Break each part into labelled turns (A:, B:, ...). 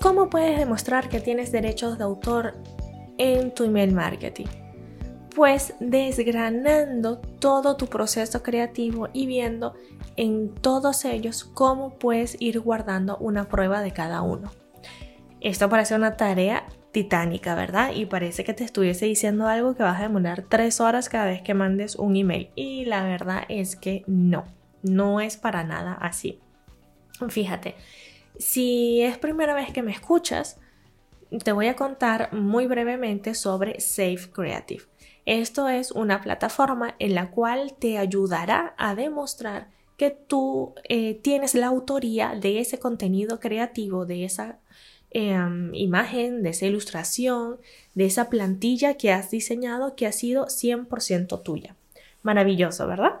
A: ¿Cómo puedes demostrar que tienes derechos de autor en tu email marketing? Pues desgranando todo tu proceso creativo y viendo en todos ellos cómo puedes ir guardando una prueba de cada uno. Esto parece una tarea titánica, ¿verdad? Y parece que te estuviese diciendo algo que vas a demorar tres horas cada vez que mandes un email. Y la verdad es que no, no es para nada así. Fíjate, si es primera vez que me escuchas, te voy a contar muy brevemente sobre Safe Creative. Esto es una plataforma en la cual te ayudará a demostrar que tú eh, tienes la autoría de ese contenido creativo, de esa em, imagen, de esa ilustración, de esa plantilla que has diseñado que ha sido 100% tuya. Maravilloso, ¿verdad?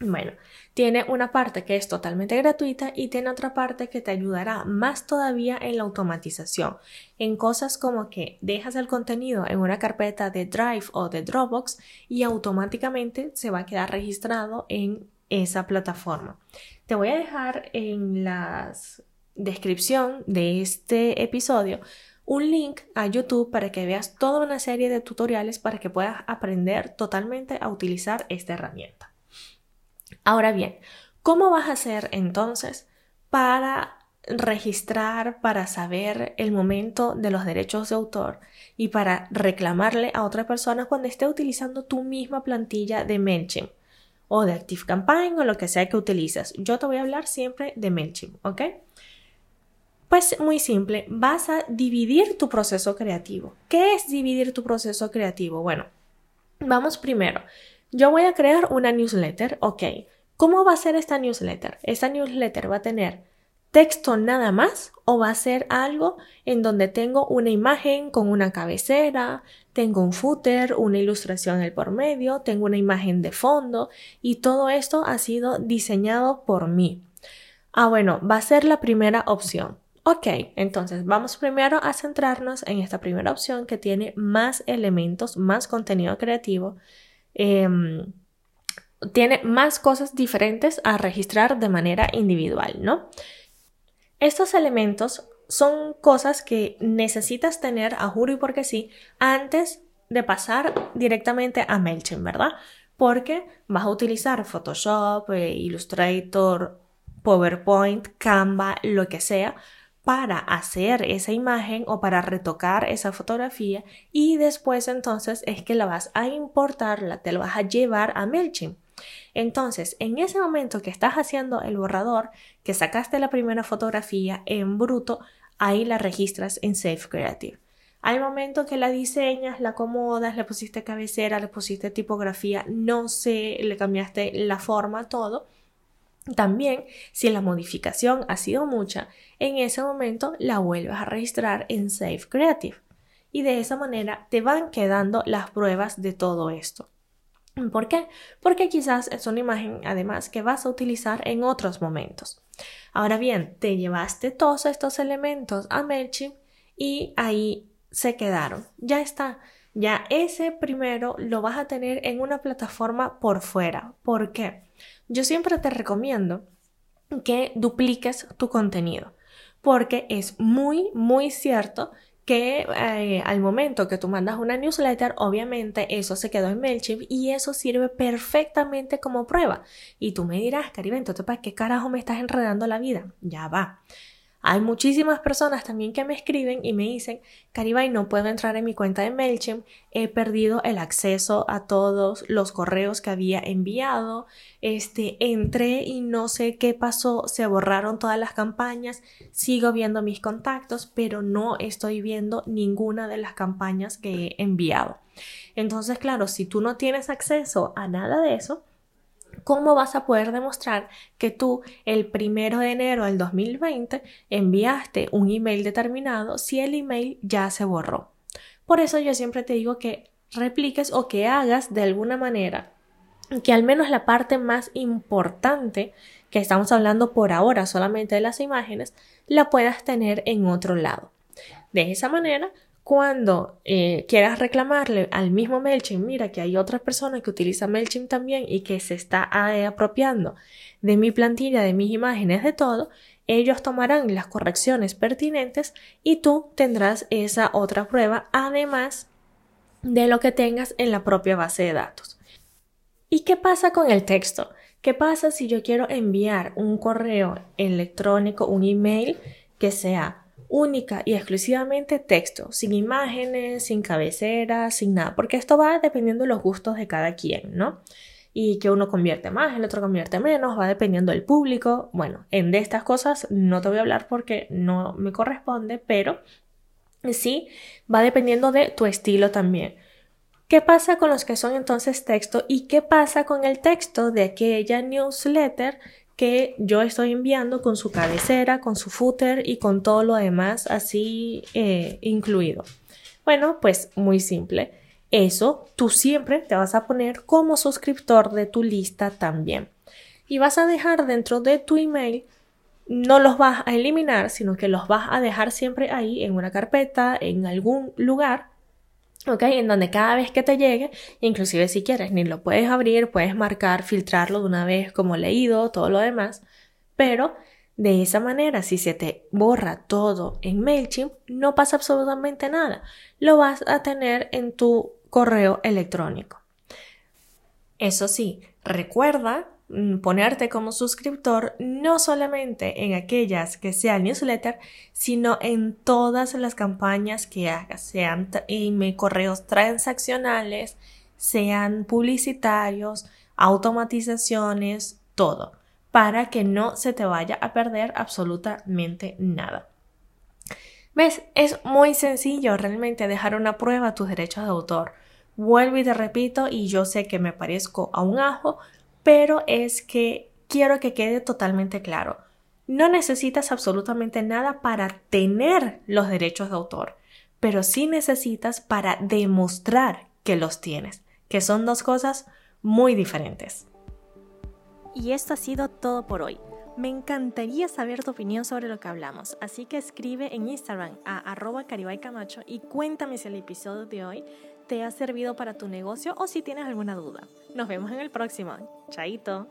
A: Bueno, tiene una parte que es totalmente gratuita y tiene otra parte que te ayudará más todavía en la automatización, en cosas como que dejas el contenido en una carpeta de Drive o de Dropbox y automáticamente se va a quedar registrado en esa plataforma. Te voy a dejar en la descripción de este episodio un link a YouTube para que veas toda una serie de tutoriales para que puedas aprender totalmente a utilizar esta herramienta. Ahora bien, ¿cómo vas a hacer entonces para registrar, para saber el momento de los derechos de autor y para reclamarle a otra persona cuando esté utilizando tu misma plantilla de MailChimp o de ActiveCampaign o lo que sea que utilices? Yo te voy a hablar siempre de MailChimp, ¿ok? Pues muy simple, vas a dividir tu proceso creativo. ¿Qué es dividir tu proceso creativo? Bueno, vamos primero. Yo voy a crear una newsletter, ok. ¿Cómo va a ser esta newsletter? Esta newsletter va a tener texto nada más o va a ser algo en donde tengo una imagen con una cabecera, tengo un footer, una ilustración el por medio, tengo una imagen de fondo y todo esto ha sido diseñado por mí. Ah, bueno, va a ser la primera opción. Ok, entonces vamos primero a centrarnos en esta primera opción que tiene más elementos, más contenido creativo. Em, tiene más cosas diferentes a registrar de manera individual, ¿no? Estos elementos son cosas que necesitas tener a juro y porque sí antes de pasar directamente a MailChimp, ¿verdad? Porque vas a utilizar Photoshop, eh, Illustrator, PowerPoint, Canva, lo que sea, para hacer esa imagen o para retocar esa fotografía y después entonces es que la vas a importar, la, te la vas a llevar a MailChimp. Entonces, en ese momento que estás haciendo el borrador, que sacaste la primera fotografía en bruto, ahí la registras en Safe Creative. Al momento que la diseñas, la acomodas, le pusiste cabecera, le pusiste tipografía, no sé, le cambiaste la forma, todo. También, si la modificación ha sido mucha, en ese momento la vuelves a registrar en Safe Creative. Y de esa manera te van quedando las pruebas de todo esto. ¿Por qué? Porque quizás es una imagen además que vas a utilizar en otros momentos. Ahora bien, te llevaste todos estos elementos a MailChimp y ahí se quedaron. Ya está. Ya ese primero lo vas a tener en una plataforma por fuera. ¿Por qué? Yo siempre te recomiendo que dupliques tu contenido porque es muy, muy cierto que eh, al momento que tú mandas una newsletter, obviamente eso se quedó en MailChimp y eso sirve perfectamente como prueba. Y tú me dirás, Caribe, ¿para qué carajo me estás enredando la vida? Ya va. Hay muchísimas personas también que me escriben y me dicen, Caribay, no puedo entrar en mi cuenta de MailChimp, he perdido el acceso a todos los correos que había enviado, este, entré y no sé qué pasó, se borraron todas las campañas, sigo viendo mis contactos, pero no estoy viendo ninguna de las campañas que he enviado. Entonces, claro, si tú no tienes acceso a nada de eso, ¿Cómo vas a poder demostrar que tú el primero de enero del 2020 enviaste un email determinado si el email ya se borró? Por eso yo siempre te digo que repliques o que hagas de alguna manera que al menos la parte más importante que estamos hablando por ahora solamente de las imágenes, la puedas tener en otro lado. De esa manera, cuando eh, quieras reclamarle al mismo MailChimp, mira que hay otra persona que utiliza MailChimp también y que se está eh, apropiando de mi plantilla, de mis imágenes, de todo, ellos tomarán las correcciones pertinentes y tú tendrás esa otra prueba, además de lo que tengas en la propia base de datos. ¿Y qué pasa con el texto? ¿Qué pasa si yo quiero enviar un correo electrónico, un email que sea única y exclusivamente texto, sin imágenes, sin cabecera, sin nada, porque esto va dependiendo de los gustos de cada quien, ¿no? Y que uno convierte más, el otro convierte menos, va dependiendo del público. Bueno, en de estas cosas no te voy a hablar porque no me corresponde, pero sí va dependiendo de tu estilo también. ¿Qué pasa con los que son entonces texto y qué pasa con el texto de aquella newsletter que yo estoy enviando con su cabecera, con su footer y con todo lo demás así eh, incluido. Bueno, pues muy simple. Eso tú siempre te vas a poner como suscriptor de tu lista también. Y vas a dejar dentro de tu email, no los vas a eliminar, sino que los vas a dejar siempre ahí en una carpeta, en algún lugar ¿ok? En donde cada vez que te llegue, inclusive si quieres, ni lo puedes abrir, puedes marcar, filtrarlo de una vez como leído, todo lo demás, pero de esa manera, si se te borra todo en MailChimp, no pasa absolutamente nada. Lo vas a tener en tu correo electrónico. Eso sí, recuerda ponerte como suscriptor no solamente en aquellas que sean newsletter, sino en todas las campañas que hagas, sean correos transaccionales, sean publicitarios, automatizaciones, todo, para que no se te vaya a perder absolutamente nada. ¿Ves? Es muy sencillo realmente dejar una prueba a tus derechos de autor. Vuelvo y te repito, y yo sé que me parezco a un ajo, pero es que quiero que quede totalmente claro. No necesitas absolutamente nada para tener los derechos de autor, pero sí necesitas para demostrar que los tienes, que son dos cosas muy diferentes. Y esto ha sido todo por hoy. Me encantaría saber tu opinión sobre lo que hablamos, así que escribe en Instagram a arroba camacho y cuéntame si el episodio de hoy te ha servido para tu negocio o si tienes alguna duda. Nos vemos en el próximo. Chaito.